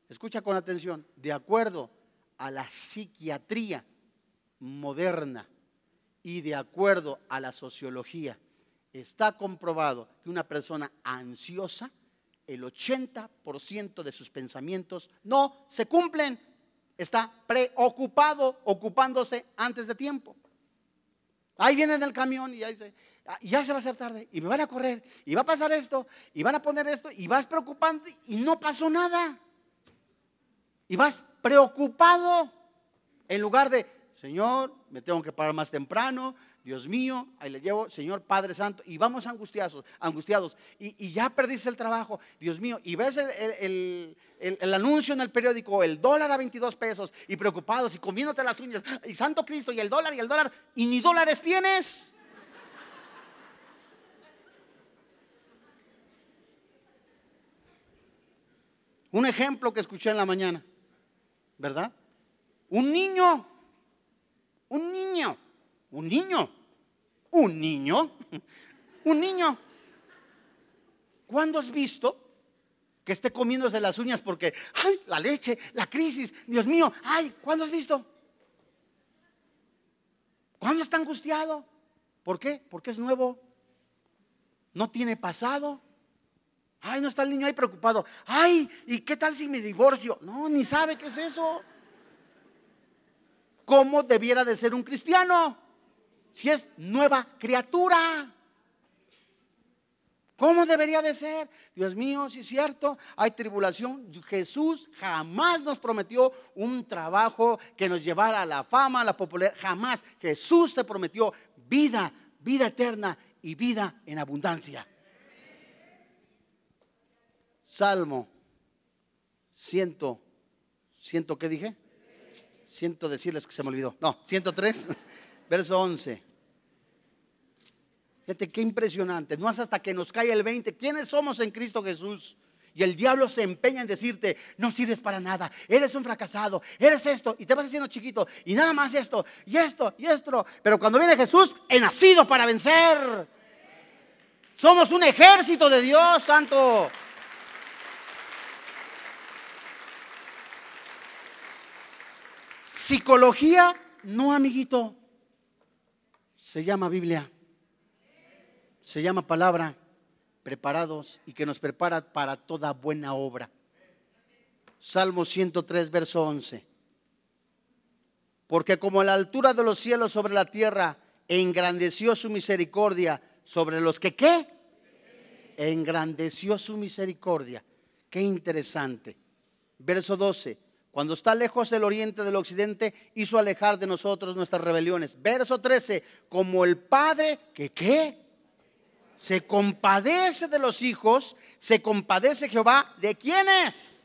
A: escucha con atención, de acuerdo a la psiquiatría moderna y de acuerdo a la sociología, está comprobado que una persona ansiosa, el 80% de sus pensamientos no se cumplen. Está preocupado, ocupándose antes de tiempo. Ahí viene en el camión y ahí dice, ah, ya se va a hacer tarde y me van a correr y va a pasar esto y van a poner esto y vas preocupando y no pasó nada. Y vas preocupado en lugar de, Señor, me tengo que parar más temprano, Dios mío, ahí le llevo, Señor Padre Santo, y vamos angustiados, angustiados, y, ya perdiste el trabajo, Dios mío, y ves el, anuncio en el periódico, el dólar a 22 pesos, y preocupados, y comiéndote las uñas, y Santo Cristo, y el dólar, y el dólar, y ni dólares tienes. Un ejemplo que escuché en la mañana, ¿verdad? Un niño, un niño un niño. Un niño. Un niño. ¿Cuándo has visto que esté comiéndose las uñas porque, ay, la leche, la crisis, Dios mío, ay, ¿cuándo has visto? ¿Cuándo está angustiado? ¿Por qué? Porque es nuevo. No tiene pasado. Ay, no está el niño ahí preocupado. Ay, ¿y qué tal si me divorcio? No, ni sabe qué es eso. ¿Cómo debiera de ser un cristiano? si es nueva criatura? ¿Cómo debería de ser? Dios mío, si es cierto, hay tribulación. Jesús jamás nos prometió un trabajo que nos llevara a la fama, a la popularidad. Jamás. Jesús te prometió vida, vida eterna y vida en abundancia. Salmo ciento, ciento, ¿qué dije? Siento decirles que se me olvidó. No, 103 verso 11. Fíjate qué impresionante. No es hasta que nos cae el 20. ¿Quiénes somos en Cristo Jesús? Y el diablo se empeña en decirte, no sirves para nada, eres un fracasado, eres esto, y te vas haciendo chiquito, y nada más esto, y esto, y esto. Pero cuando viene Jesús, he nacido para vencer. Somos un ejército de Dios, santo. Psicología, no, amiguito se llama Biblia, se llama palabra, preparados y que nos prepara para toda buena obra. Salmo 103, verso 11. Porque como la altura de los cielos sobre la tierra, engrandeció su misericordia sobre los que qué? Engrandeció su misericordia. Qué interesante. Verso 12 cuando está lejos el oriente del occidente, hizo alejar de nosotros nuestras rebeliones. Verso 13, como el Padre que qué? Se compadece de los hijos, se compadece Jehová de quiénes?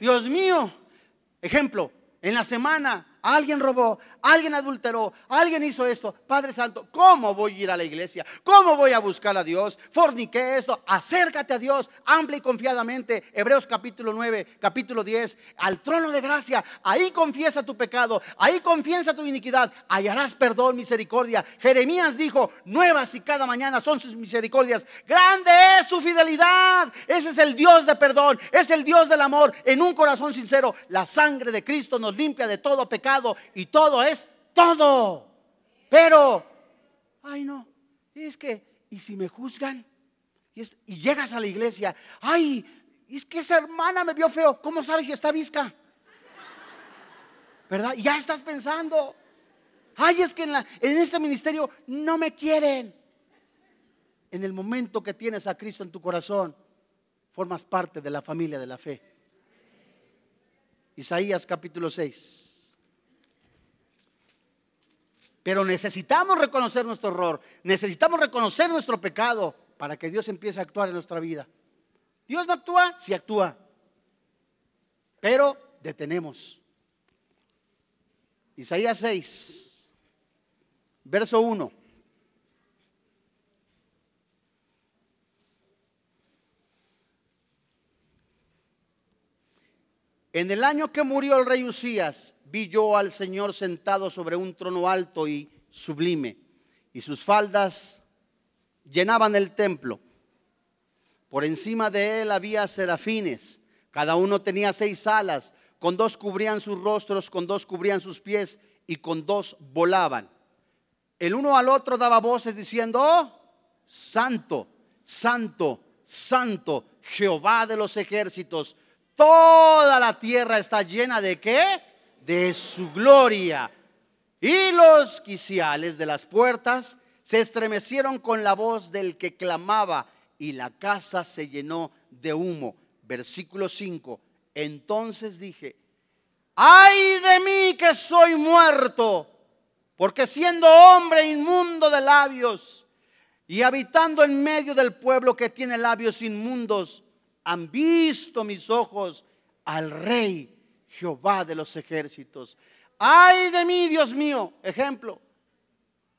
A: Dios mío. Ejemplo, en la semana alguien robó, alguien adulteró, alguien hizo esto. Padre Santo, ¿cómo voy a ir a la iglesia? ¿Cómo voy a buscar a Dios? Forniqué esto. Acércate a Dios amplia y confiadamente. Hebreos capítulo 9, capítulo 10, al trono de gracia. Ahí confiesa tu pecado, ahí confiesa tu iniquidad. Hallarás perdón, misericordia. Jeremías dijo, nuevas y cada mañana son sus misericordias. Grande es su fidelidad. Ese es el Dios de perdón, es el Dios del amor. En un corazón sincero, la sangre de Cristo nos limpia de todo pecado y todo es todo. Pero, ay no, es que, ¿y si me juzgan? Y, llegas a la iglesia, ay, es que esa hermana me vio feo, ¿cómo sabes si está visca? ¿Verdad? Y ya estás pensando, ay, es que en, en este ministerio no me quieren. En el momento que tienes a Cristo en tu corazón, formas parte de la familia de la fe. Isaías capítulo 6. Pero necesitamos reconocer nuestro error, necesitamos reconocer nuestro pecado para que Dios empiece a actuar en nuestra vida. Dios no actúa, sí actúa, pero detenemos. Isaías 6, verso 1. En el año que murió el rey Usías, vi yo al Señor sentado sobre un trono alto y sublime, y sus faldas llenaban el templo. Por encima de él había serafines, cada uno tenía seis alas, con dos cubrían sus rostros, con dos cubrían sus pies y con dos volaban. El uno al otro daba voces diciendo, oh, santo, santo, santo, Jehová de los ejércitos, toda la tierra está llena de qué? De su gloria. Y los quiciales de las puertas se estremecieron con la voz del que clamaba y la casa se llenó de humo. Versículo 5. Entonces dije, ay de mí que soy muerto, porque siendo hombre inmundo de labios y habitando en medio del pueblo que tiene labios inmundos, han visto mis ojos al rey Jehová de los ejércitos. Ay de mí, Dios mío, ejemplo.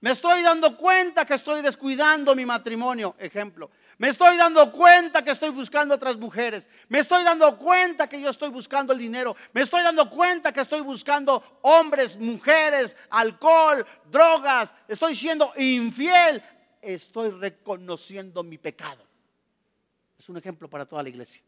A: Me estoy dando cuenta que estoy descuidando mi matrimonio, ejemplo. Me estoy dando cuenta que estoy buscando otras mujeres. Me estoy dando cuenta que yo estoy buscando el dinero. Me estoy dando cuenta que estoy buscando hombres, mujeres, alcohol, drogas. Estoy siendo infiel. Estoy reconociendo mi pecado. Es un ejemplo para toda la iglesia.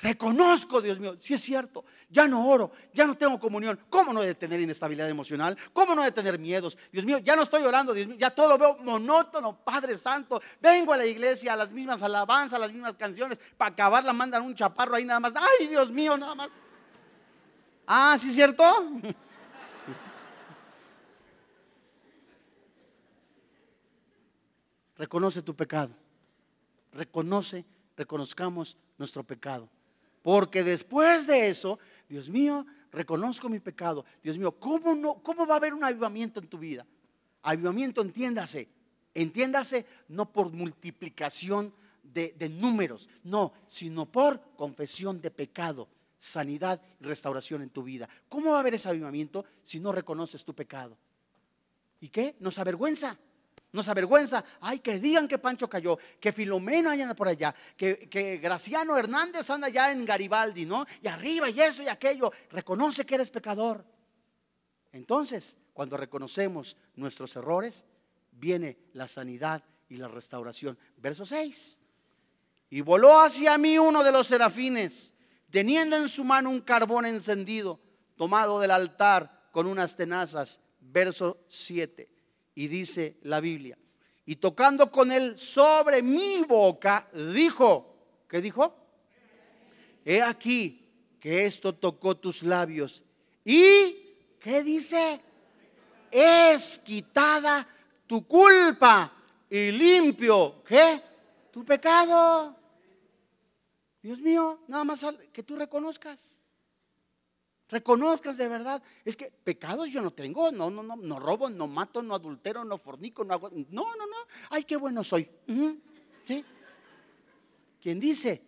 A: Reconozco, Dios mío, si es cierto, ya no oro, ya no tengo comunión. ¿Cómo no he de tener inestabilidad emocional? ¿Cómo no he de tener miedos? Dios mío, ya no estoy orando, Dios mío, ya todo lo veo monótono, Padre Santo. Vengo a la iglesia a las mismas alabanzas, a las mismas canciones. Para acabarla mandan un chaparro ahí nada más. Ay, Dios mío, nada más. Ah, ¿sí es cierto? Reconoce tu pecado. Reconoce, reconozcamos nuestro pecado. Porque después de eso, Dios mío, reconozco mi pecado. Dios mío, ¿cómo, no, ¿cómo va a haber un avivamiento en tu vida? Avivamiento, entiéndase. Entiéndase no por multiplicación de, de números, no, sino por confesión de pecado, sanidad y restauración en tu vida. ¿Cómo va a haber ese avivamiento si no reconoces tu pecado? ¿Y qué? Nos avergüenza. Nos avergüenza. Ay, que digan que Pancho cayó, que Filomeno anda por allá, que, Graciano Hernández anda allá en Garibaldi, ¿no? Y arriba y eso y aquello. Reconoce que eres pecador. Entonces, cuando reconocemos nuestros errores, viene la sanidad y la restauración. Verso 6. Y voló hacia mí uno de los serafines, teniendo en su mano un carbón encendido, tomado del altar con unas tenazas. Verso 7 y dice la Biblia, y tocando con él sobre mi boca, dijo, ¿qué dijo? He aquí que esto tocó tus labios. ¿Y qué dice? Es quitada tu culpa y limpio, ¿qué? Tu pecado. Dios mío, nada más que tú reconozcas. Reconozcas de verdad. Es que pecados yo no tengo. No, no, no, no robo, no mato, no adultero, no fornico, no hago. No, no, no. Ay, qué bueno soy. ¿Sí? Quien dice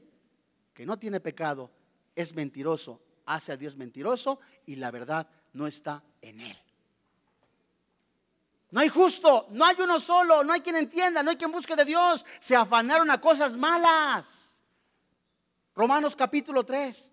A: que no tiene pecado es mentiroso, hace a Dios mentiroso y la verdad no está en él. No hay justo, no hay uno solo, no hay quien entienda, no hay quien busque de Dios. Se afanaron a cosas malas. Romanos capítulo 3.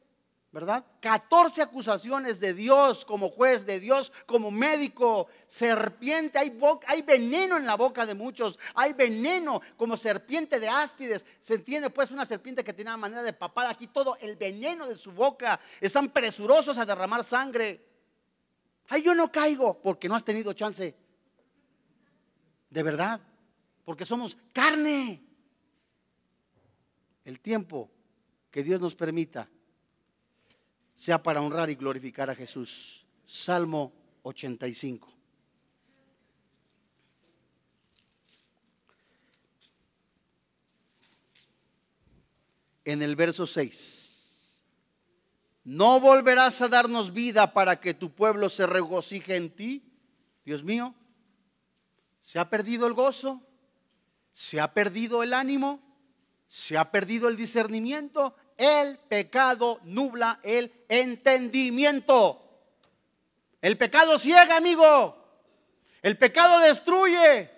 A: ¿Verdad? 14 acusaciones de Dios como juez, de Dios como médico, serpiente, hay, hay veneno en la boca de muchos, hay veneno como serpiente de áspides, se entiende pues una serpiente que tiene una manera de papar aquí todo el veneno de su boca, están presurosos a derramar sangre. Ay, yo no caigo porque no has tenido chance. De verdad, porque somos carne. El tiempo que Dios nos permita sea para honrar y glorificar a Jesús. Salmo 85. En el verso 6. No volverás a darnos vida para que tu pueblo se regocije en ti. Dios mío, ¿se ha perdido el gozo? se ha perdido el ánimo, se ha perdido el discernimiento, el pecado nubla el entendimiento. El pecado ciega, amigo. El pecado destruye.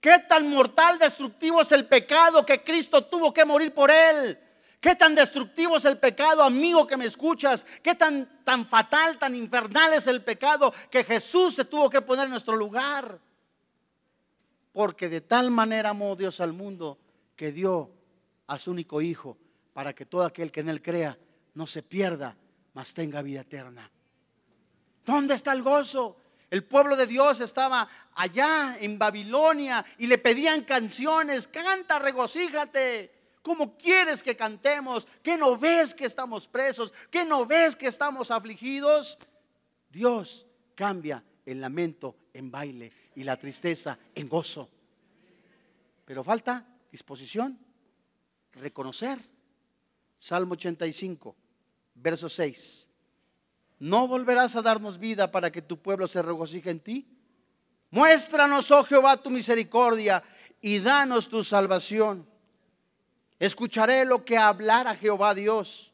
A: ¿Qué tan mortal, destructivo es el pecado que Cristo tuvo que morir por él? ¿Qué tan destructivo es el pecado, amigo que me escuchas? ¿Qué tan, tan fatal, tan infernal es el pecado que Jesús se tuvo que poner en nuestro lugar? Porque de tal manera amó Dios al mundo que dio a su único Hijo para que todo aquel que en Él crea no se pierda, mas tenga vida eterna. ¿Dónde está el gozo? El pueblo de Dios estaba allá en Babilonia y le pedían canciones, canta, regocíjate. ¿Cómo quieres que cantemos? ¿Qué no ves que estamos presos? ¿Qué no ves que estamos afligidos? Dios cambia el lamento en baile y la tristeza en gozo. Pero falta disposición, reconocer. Salmo 85, verso 6. ¿No volverás a darnos vida para que tu pueblo se regocije en ti? Muéstranos, oh Jehová, tu misericordia y danos tu salvación. Escucharé lo que hablara Jehová Dios,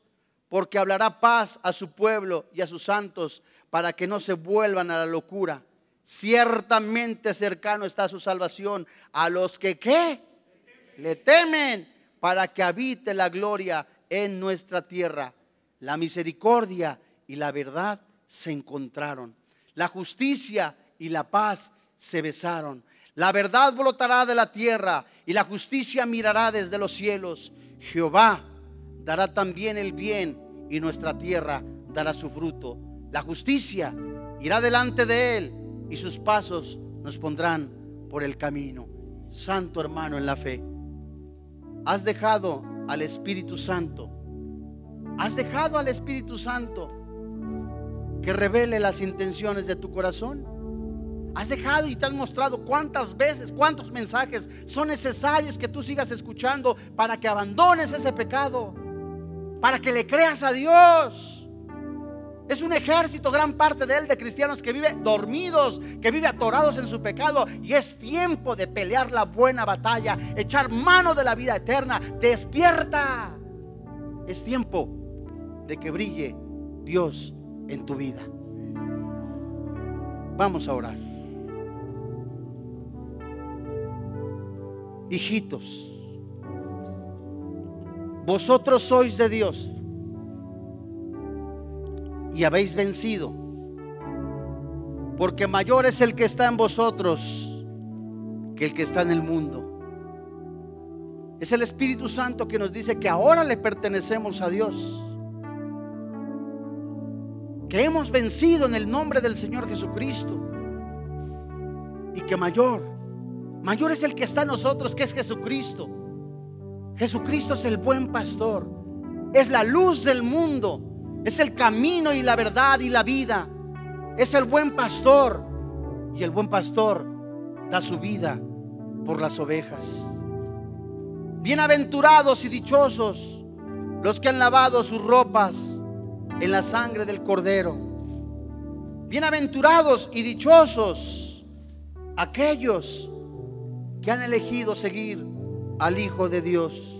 A: porque hablará paz a su pueblo y a sus santos para que no se vuelvan a la locura. Ciertamente cercano está su salvación a los que qué le temen para que habite la gloria en nuestra tierra. La misericordia y la verdad se encontraron. La justicia y la paz se besaron. La verdad brotará de la tierra y la justicia mirará desde los cielos. Jehová dará también el bien y nuestra tierra dará su fruto. La justicia irá delante de él y sus pasos nos pondrán por el camino. Santo hermano en la fe, has dejado al Espíritu Santo. Has dejado al Espíritu Santo que revele las intenciones de tu corazón. Has dejado y te han mostrado cuántas veces, cuántos mensajes son necesarios que tú sigas escuchando para que abandones ese pecado, para que le creas a Dios. Es un ejército, gran parte de él, de cristianos que vive dormidos, que vive atorados en su pecado. Y es tiempo de pelear la buena batalla, echar mano de la vida eterna. Despierta. Es tiempo de que brille Dios en tu vida. Vamos a orar. Hijitos, vosotros sois de Dios y habéis vencido, porque mayor es el que está en vosotros que el que está en el mundo. Es el Espíritu Santo que nos dice que ahora le pertenecemos a Dios que hemos vencido en el nombre del Señor Jesucristo. Y que mayor, mayor es el que está en nosotros, que es Jesucristo. Jesucristo es el buen pastor, es la luz del mundo, es el camino y la verdad y la vida. Es el buen pastor y el buen pastor da su vida por las ovejas. Bienaventurados y dichosos los que han lavado sus ropas en la sangre del cordero. Bienaventurados y dichosos aquellos que han elegido seguir al Hijo de Dios.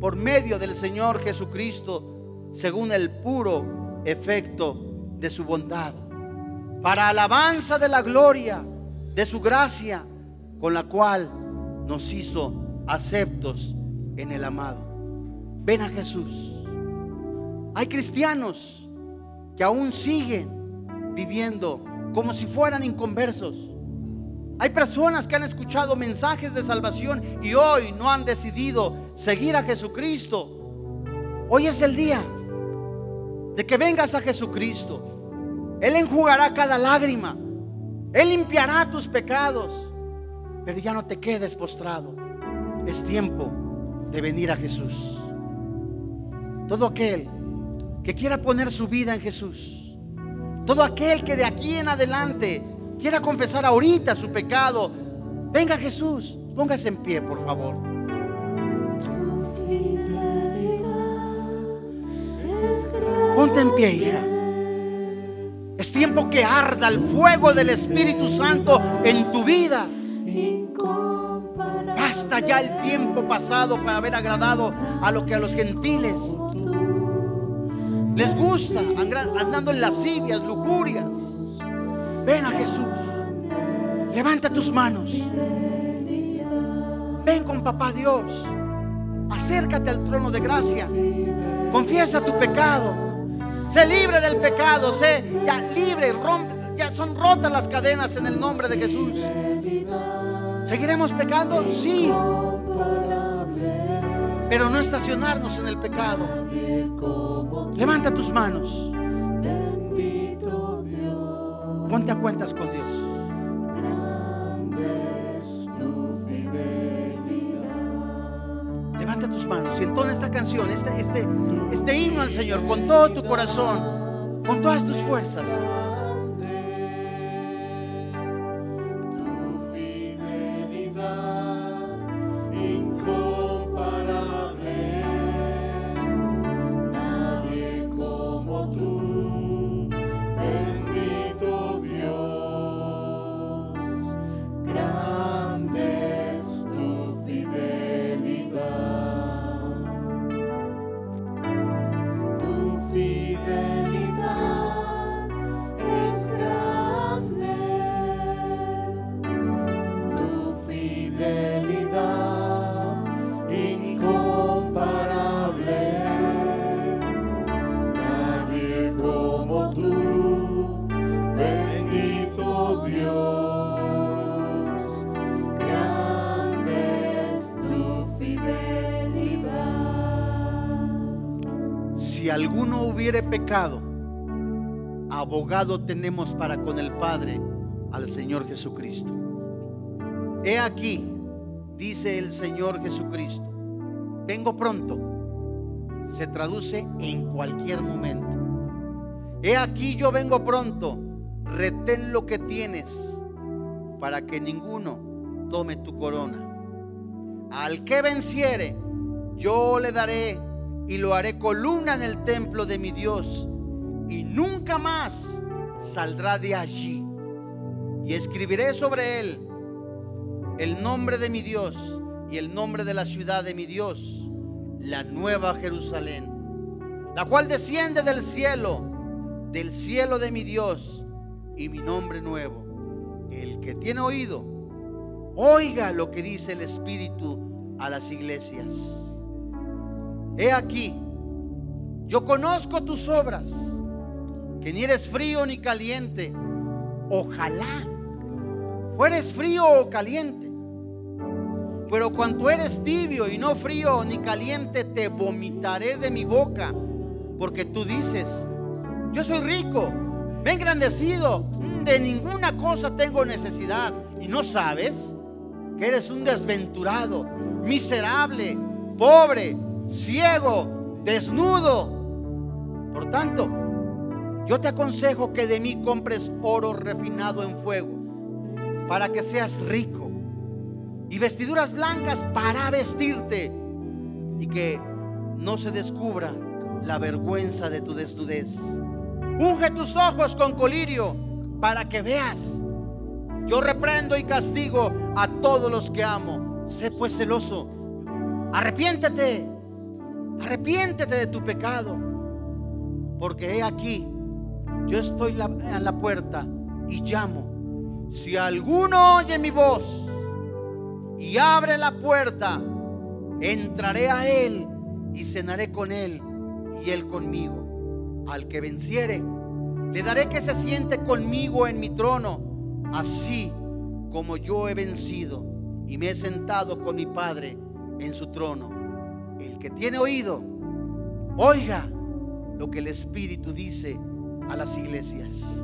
A: por medio del Señor Jesucristo, según el puro efecto de su bondad, para alabanza de la gloria de su gracia, con la cual nos hizo aceptos en el amado. Ven a Jesús. Hay cristianos que aún siguen viviendo como si fueran inconversos. Hay personas que han escuchado mensajes de salvación y hoy no han decidido seguir a Jesucristo. Hoy es el día de que vengas a Jesucristo. Él enjugará cada lágrima. Él limpiará tus pecados. Pero ya no te quedes postrado. es tiempo de venir a Jesús. Todo aquel que quiera poner su vida en Jesús, todo aquel que de aquí en adelante quiera confesar ahorita su pecado, venga Jesús, póngase en pie, por favor. Ponte en pie, hija. Es tiempo que arda el fuego del Espíritu Santo en tu vida. Basta ya el tiempo pasado para haber agradado a lo que a los gentiles les gusta andando en lascivias, lujurias. Ven a Jesús. Levanta tus manos. Ven con papá Dios. Acércate al trono de gracia. Confiesa tu pecado. Sé libre del pecado. Sé ya libre. Ya son rotas las cadenas en el nombre de Jesús. ¿Seguiremos pecando? Sí. Pero no estacionarnos en el pecado. Levanta tus manos. Ponte cuentas con Dios. Levanta tus manos y entona esta canción, este, este, este himno al Señor con todo tu corazón, con todas tus fuerzas. Hubiere pecado, abogado tenemos para con el Padre al Señor Jesucristo. He aquí, dice el Señor Jesucristo, vengo pronto. Se traduce en cualquier momento. He aquí yo vengo pronto, retén lo que tienes para que ninguno tome tu corona. Al que venciere, yo le daré y lo haré columna en el templo de mi Dios y nunca más saldrá de allí. Y escribiré sobre él el nombre de mi Dios y el nombre de la ciudad de mi Dios, la nueva Jerusalén, la cual desciende del cielo, del cielo de mi Dios y mi nombre nuevo. El que tiene oído, oiga lo que dice el Espíritu a las iglesias. He aquí, yo conozco tus obras, que ni eres frío ni caliente. Ojalá fueres frío o caliente. Pero cuando eres tibio y no frío ni caliente, te vomitaré de mi boca. Porque tú dices, yo soy rico, me engrandecido, de ninguna cosa tengo necesidad. Y no sabes que eres un desventurado, miserable, pobre ciego, desnudo. Por tanto, yo te aconsejo que de mí compres oro refinado en fuego, para que seas rico, y vestiduras blancas para vestirte, y que no se descubra la vergüenza de tu desnudez. Unge tus ojos con colirio para que veas. Yo reprendo y castigo a todos los que amo. Sé pues celoso. Arrepiéntete Arrepiéntete de tu pecado. Porque he aquí, yo estoy en la puerta y llamo. Si alguno oye mi voz y abre la puerta, entraré a él y cenaré con él y él conmigo. Al que venciere, le daré que se siente conmigo en mi trono, así como yo he vencido y me he sentado con mi Padre en su trono. El que tiene oído, oiga lo que el Espíritu dice a las iglesias.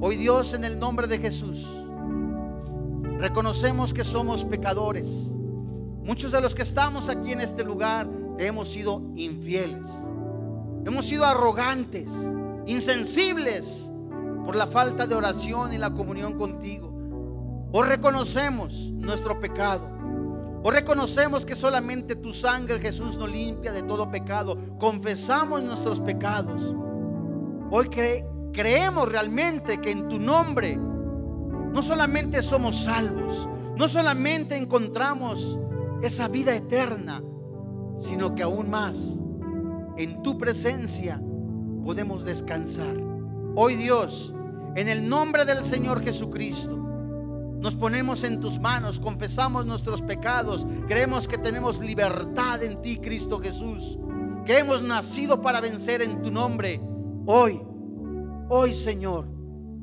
A: Hoy Dios en el nombre de Jesús, reconocemos que somos pecadores, Muchos de los que estamos aquí en este lugar hemos sido infieles. Hemos sido arrogantes, insensibles por la falta de oración y la comunión contigo. O reconocemos nuestro pecado. O reconocemos que solamente tu sangre, Jesús, nos limpia de todo pecado. Confesamos nuestros pecados. Hoy creemos realmente que en tu nombre no solamente somos salvos, no solamente encontramos esa vida eterna, sino que aún más en tu presencia podemos descansar. Hoy Dios, en el nombre del Señor Jesucristo, nos ponemos en tus manos, confesamos nuestros pecados, creemos que tenemos libertad en ti, Cristo Jesús, que hemos nacido para vencer en tu nombre. Hoy, hoy Señor,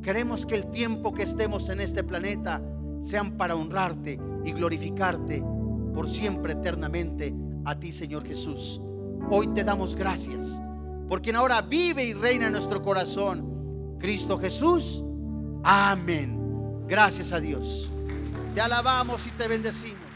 A: queremos que el tiempo que estemos en este planeta sean para honrarte y glorificarte por siempre eternamente a ti, Señor Jesús. Hoy te damos gracias por quien ahora vive y reina en nuestro corazón, Cristo Jesús. Amén. Gracias a Dios. Te alabamos y te bendecimos.